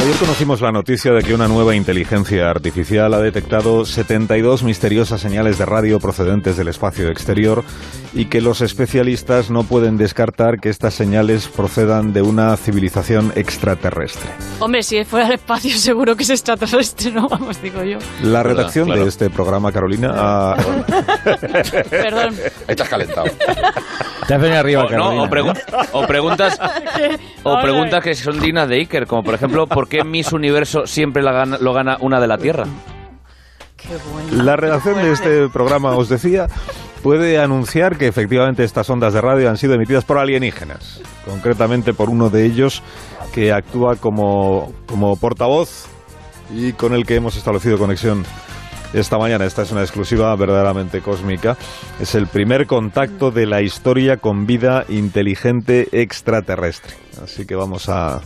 Ayer conocimos la noticia de que una nueva inteligencia artificial ha detectado 72 misteriosas señales de radio procedentes del espacio exterior y que los especialistas no pueden descartar que estas señales procedan de una civilización extraterrestre. Hombre, si fuera el espacio seguro que es extraterrestre, ¿no? Vamos, digo yo. La redacción claro. de este programa, Carolina, ha- Perdón. Estás calentado. Te has venido arriba, O, no, o, pregu- o preguntas o preguntas que son dignas de Iker, como por ejemplo, ¿por qué Miss Universo siempre la gana- lo gana una de la Tierra? Qué bueno. la redacción de este programa, os decía, puede anunciar que efectivamente estas ondas de radio han sido emitidas por alienígenas, concretamente por uno de ellos que actúa como, como portavoz y con el que hemos establecido conexión esta mañana. Esta es una exclusiva verdaderamente cósmica. Es el primer contacto de la historia con vida inteligente extraterrestre. Así que vamos a,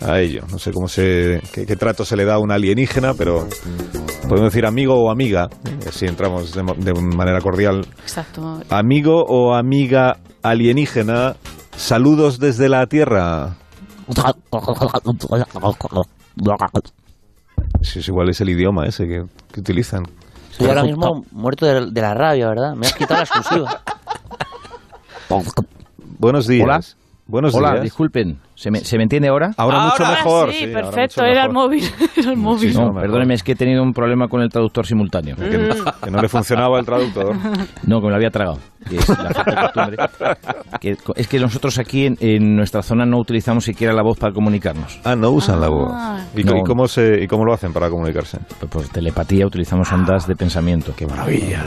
a ello. No sé cómo se, qué, qué trato se le da a un alienígena, pero podemos decir amigo o amiga, eh, si entramos de, de manera cordial. Exacto. Amigo o amiga alienígena, saludos desde la Tierra. Si es igual es el idioma ese que, que utilizan. Estoy ahora mismo muerto de, de la rabia, ¿verdad? Me has quitado la exclusiva. Buenos días. Hola. Buenos Hola, días. disculpen. ¿Se me, se me entiende ahora? Ahora, mucho Ahora mejor. Sí, sí, perfecto. mucho Era el mejor. móvil. Era el móvil. No, mejor. perdóneme, es que he tenido un problema con el traductor simultáneo. Que, que no le funcionaba el traductor. No, que me lo había tragado. Que es la falta de costumbre. Que- es que nosotros aquí en, en nuestra zona no utilizamos siquiera la voz para comunicarnos. Ah, no usan la voz. Ah. ¿Y, No. y cómo se, ¿Y cómo lo hacen para comunicarse? Pues por telepatía utilizamos ondas de pensamiento. ¡Qué maravilla!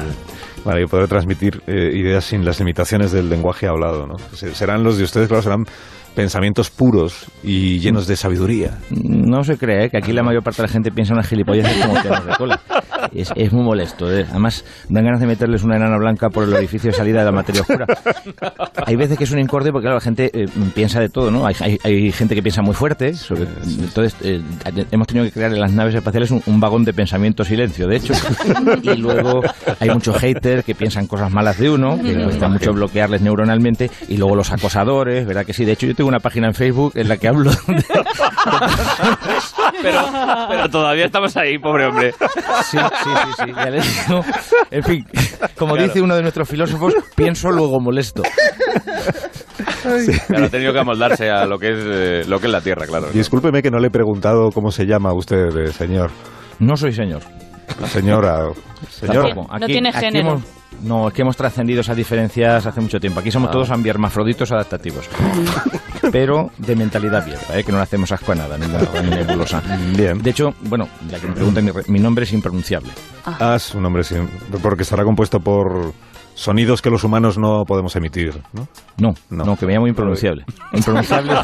Vale, yo podré transmitir eh, ideas sin las limitaciones del lenguaje hablado, ¿no? Se- Serán los de ustedes, claro, serán pensamientos puros y llenos de sabiduría. No se cree, ¿eh? que aquí la mayor parte de la gente piensa unas gilipollas como pianos de cola. Es, es muy molesto. ¿eh? Además, dan ganas de meterles una enana blanca por el orificio de salida de la materia oscura. Hay veces que es un incorde porque, claro, la gente eh, piensa de todo, ¿no? Hay, hay- hay gente que piensa muy fuerte. sobre- entonces, eh, hemos tenido que crear en las naves espaciales un, un vagón de pensamiento silencio, de hecho. Y luego hay muchos haters que piensan cosas malas de uno, que cuesta mucho bloquearles neuronalmente. Y luego los acosadores, ¿verdad que sí? De hecho, yo tengo una página en Facebook en la que hablo de, Pero, pero todavía estamos ahí, pobre hombre. Sí, sí, sí, sí, ya le digo. En fin, como dice uno de nuestros filósofos, pienso luego molesto. Claro, ha tenido que amoldarse a lo que es eh, lo que es la Tierra, claro. Discúlpeme que no le he preguntado cómo se llama usted, eh, señor. No soy señor. Señora. Señora. Tampoco. No tiene género. hemos- no, es que hemos trascendido esas diferencias hace mucho tiempo. Aquí somos todos ambiermafroditos adaptativos. Pero de mentalidad abierta, ¿eh? que no le hacemos asco a nada, ni, ni nebulosa. Bien. De hecho, bueno, ya que me preguntan, mi, re- mi nombre es impronunciable. Ah, es un nombre sin. Porque estará compuesto por sonidos que los humanos no podemos emitir, ¿no? No, No. no, que me llamo impronunciable. Impronunciable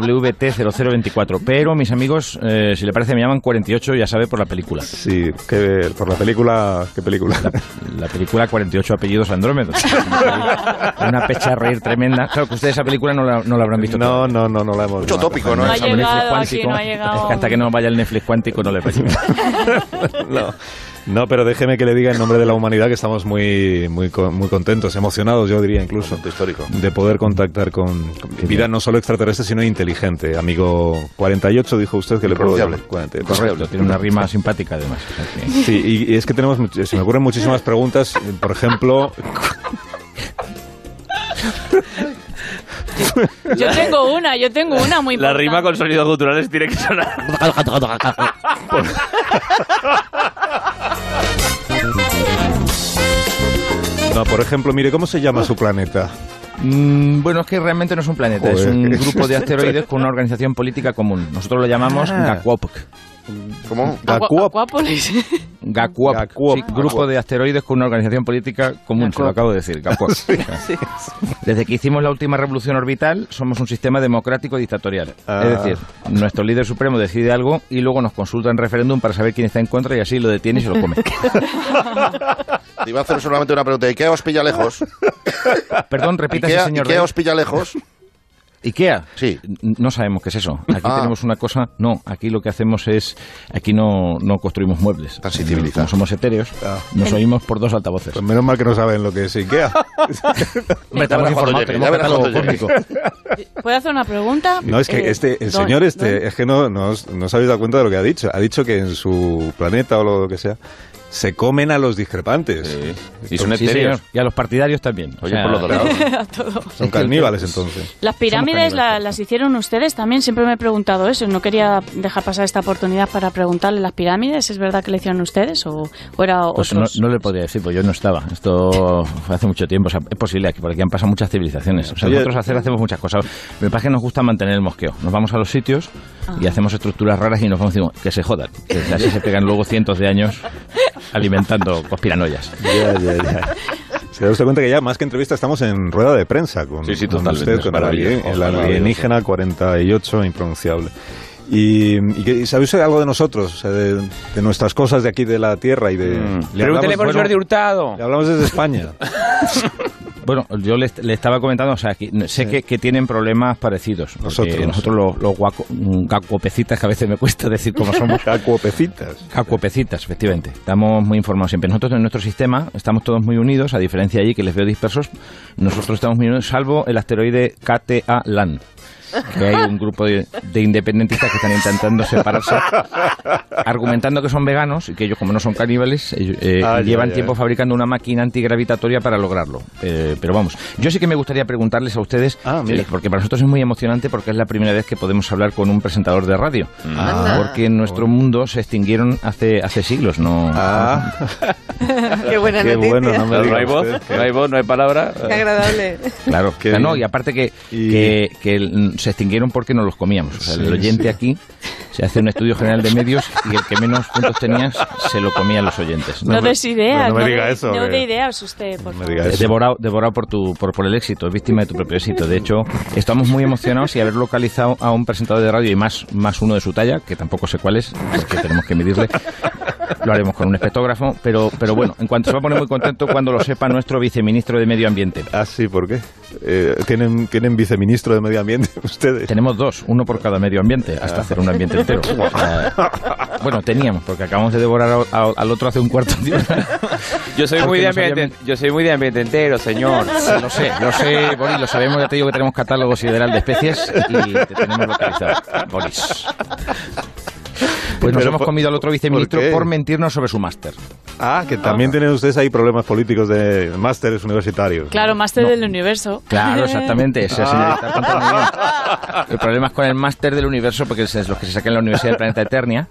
JX48-WT0024. Pero mis amigos, eh, si le parece, me llaman 48, ya sabe, por la película. Sí, que por la película. ¿Qué película? La película 48 apellidos andrómedos. Una pecha a reír tremenda. Claro que ustedes esa película no la, no la habrán visto. No, no, no, no la hemos Mucho no, tópico, ¿no? No ha El Netflix llegado aquí, cuántico, no ha llegado. es que hasta que no vaya el Netflix cuántico no le parece. no, no, pero déjeme que le diga en nombre de la humanidad que estamos muy, muy, co- muy contentos, emocionados, yo diría incluso, histórico. de poder contactar con, con vida no solo extraterrestre, sino inteligente. Amigo 48, dijo usted que le puedo llamar. 40, Correcto, tiene una rima simpática además. Sí, y, y es que tenemos, se me ocurren muchísimas preguntas. Por ejemplo, Yo tengo una, yo tengo una muy La importante. rima con sonidos guturales tiene que sonar. no, por ejemplo, mire, ¿cómo se llama su planeta? Mm, bueno, es que realmente no es un planeta, es un grupo de asteroides con una organización política común. Nosotros lo llamamos Ah. ¿Cómo? Acuápolis. GACUOP. GACUOP. Sí, grupo de asteroides con una organización política común, se lo acabo de decir, GACUOP. Desde que hicimos la última revolución orbital, somos un sistema democrático dictatorial. Ah. Es decir, nuestro líder supremo decide algo y luego nos consulta en referéndum para saber quién está en contra y así lo detiene y se lo come. Te iba a hacer solamente una pregunta. ¿Y qué os pilla lejos? Perdón, ¿Y repítase, qué, señor. y qué os pilla lejos? IKEA. Sí. No sabemos qué es eso. Aquí Ah. tenemos una cosa. No, aquí lo que hacemos es. Aquí no, no construimos muebles. Civilizar. Como somos etéreos, Ah. nos oímos por dos altavoces. Pues menos mal que no saben lo que es IKEA. Verás estamos público. ¿Puedo hacer una pregunta? No, es que Eh, este, el don- señor este, don- es que no, no, no os habéis dado cuenta de lo que ha dicho. Ha dicho que en su planeta o lo que sea, se comen a los discrepantes. Y son Sí, etéreos. Y a los partidarios también. Oye, por los dorados. a todo. Son caníbales entonces. Las pirámides la- las hicieron ustedes también. Siempre me he preguntado eso. No quería dejar pasar esta oportunidad para preguntarle las pirámides. ¿Es verdad que le hicieron ustedes o, o era Pues no, otros? no le podría decir, pues yo no estaba. Esto fue hace mucho tiempo. O sea, es posible, aquí por aquí han pasado muchas civilizaciones. O sea, Oye, nosotros hacer hacemos muchas cosas. Lo que pasa es que nos gusta mantener el mosqueo. Nos vamos a los sitios y hacemos estructuras raras y nos vamos diciendo que se jodan. Que así se pegan luego cientos de años alimentando conspiranoias. Ya, ya, ya. Se da usted cuenta que ya más que entrevista estamos en rueda de prensa con, Sí, sí, con usted, con el, alien- el alienígena 48 impronunciable. Y, y sabe usted algo de nosotros, o sea, de, de nuestras cosas de aquí de la Tierra y de... Mm. Le Pregúntele hablamos- por bueno, Jordi Hurtado. Le hablamos desde España. Bueno, yo le, le estaba comentando, o sea, que sé que, que tienen problemas parecidos. Nosotros. Nosotros los, los guaco- mm, cacuopecitas, que a veces me cuesta decir cómo somos. Cacuopecitas. Cacuopecitas, efectivamente. Estamos muy informados siempre. Nosotros en nuestro sistema estamos todos muy unidos, a diferencia de allí que les veo dispersos. Nosotros estamos muy unidos, salvo el asteroide KTA-LAN. Que hay un grupo de, de independentistas que están intentando separarse, argumentando que son veganos y que ellos, como no son caníbales, ellos, eh, Ah, ya, llevan ya. tiempo fabricando una máquina antigravitatoria para lograrlo. Eh, pero vamos, yo sí que me gustaría preguntarles a ustedes, Ah, eh, porque para nosotros es muy emocionante porque es la primera vez que podemos hablar con un presentador de radio. Ah. porque en nuestro mundo se extinguieron hace, hace siglos, ¿no? Qué buena qué noticia. bueno, no me No, hay voz, no hay voz, no hay palabra. Qué agradable. Claro, Qué O sea, no, bien. y aparte que, Y- que, que se extinguieron porque no los comíamos. O sea, Sí, el oyente sí. aquí se hace un estudio general de medios y el que menos puntos tenías se lo comían los oyentes. No, No des ideas. no me de- diga eso, No de ideas usted, por no me favor. diga eso. Devorado, devorado por, tu, por, por el éxito, es víctima de tu propio éxito. De hecho, estamos muy emocionados y haber localizado a un presentador de radio y más, más uno de su talla, que tampoco sé cuál es, porque tenemos que medirle. Lo haremos con un espectógrafo, pero, pero bueno, en cuanto se va a poner muy contento cuando lo sepa nuestro viceministro de Medio Ambiente. Ah, sí, ¿por qué? Eh, ¿tienen, ¿Tienen viceministro de Medio Ambiente ustedes? Tenemos dos, uno por cada medio ambiente, hasta hacer un ambiente entero. O sea, bueno, teníamos, porque acabamos de devorar a- a- al otro hace un cuarto de hora. Yo soy muy de ambiente, habían- yo soy muy de ambiente entero, señor. Lo sé, lo sé, Boris, lo sabemos, ya te digo que tenemos catálogo sideral de especies y te tenemos localizado, Boris. Pues nos hemos comido al otro viceministro ¿por mentirnos sobre su máster. Ah, que también tienen ustedes ahí problemas políticos de másteres universitarios. Claro, máster del universo. Claro, exactamente, esa bien. El problema es con el máster del universo, porque es los que se sacan en la Universidad del Planeta Eternia.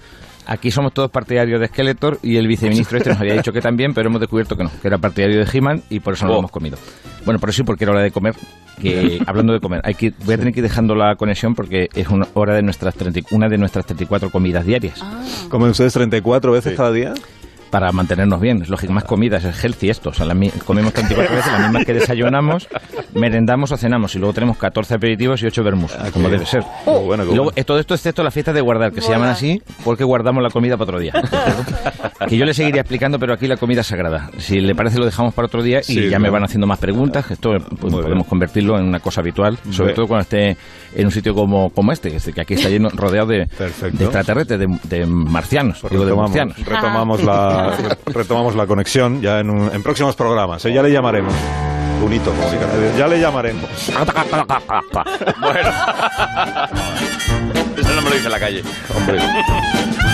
Aquí somos todos partidarios de Skeletor y el viceministro este nos había dicho que también, pero hemos descubierto que no, que era partidario de He-Man y por eso no lo Oh. hemos comido. Bueno, por eso sí, porque era hora de comer. Que hablando de comer, hay que, voy a tener que ir dejando la conexión porque es una hora de nuestras 30 una de nuestras 34 comidas diarias. ¿Comen ustedes 34 veces cada día? Para mantenernos bien. Es lógico, más comidas, es healthy esto. O sea, la comemos 34 veces, las mismas que desayunamos, merendamos o cenamos. Y luego tenemos 14 aperitivos y 8 vermús, como qué debe ser. Qué bueno, qué y luego, bueno. eh, todo esto excepto las fiestas de guardar, que se llaman así porque guardamos la comida para otro día. que yo le seguiría explicando, pero aquí la comida es sagrada. Si le parece, lo dejamos para otro día y Sí, ya me van haciendo más preguntas. Esto pues, podemos bien. convertirlo en una cosa habitual, sobre todo cuando esté en un sitio como, como este, que es- que aquí está lleno, rodeado de, de extraterrestres, de, de marcianos, Pues digo, de retomamos, marcianos. retomamos la, retomamos la conexión ya en, un- en próximos programas. ¿eh? Ya le llamaremos. Como diga. Ya le llamaremos. Bueno. Eso no me lo dice en la calle. Hombre.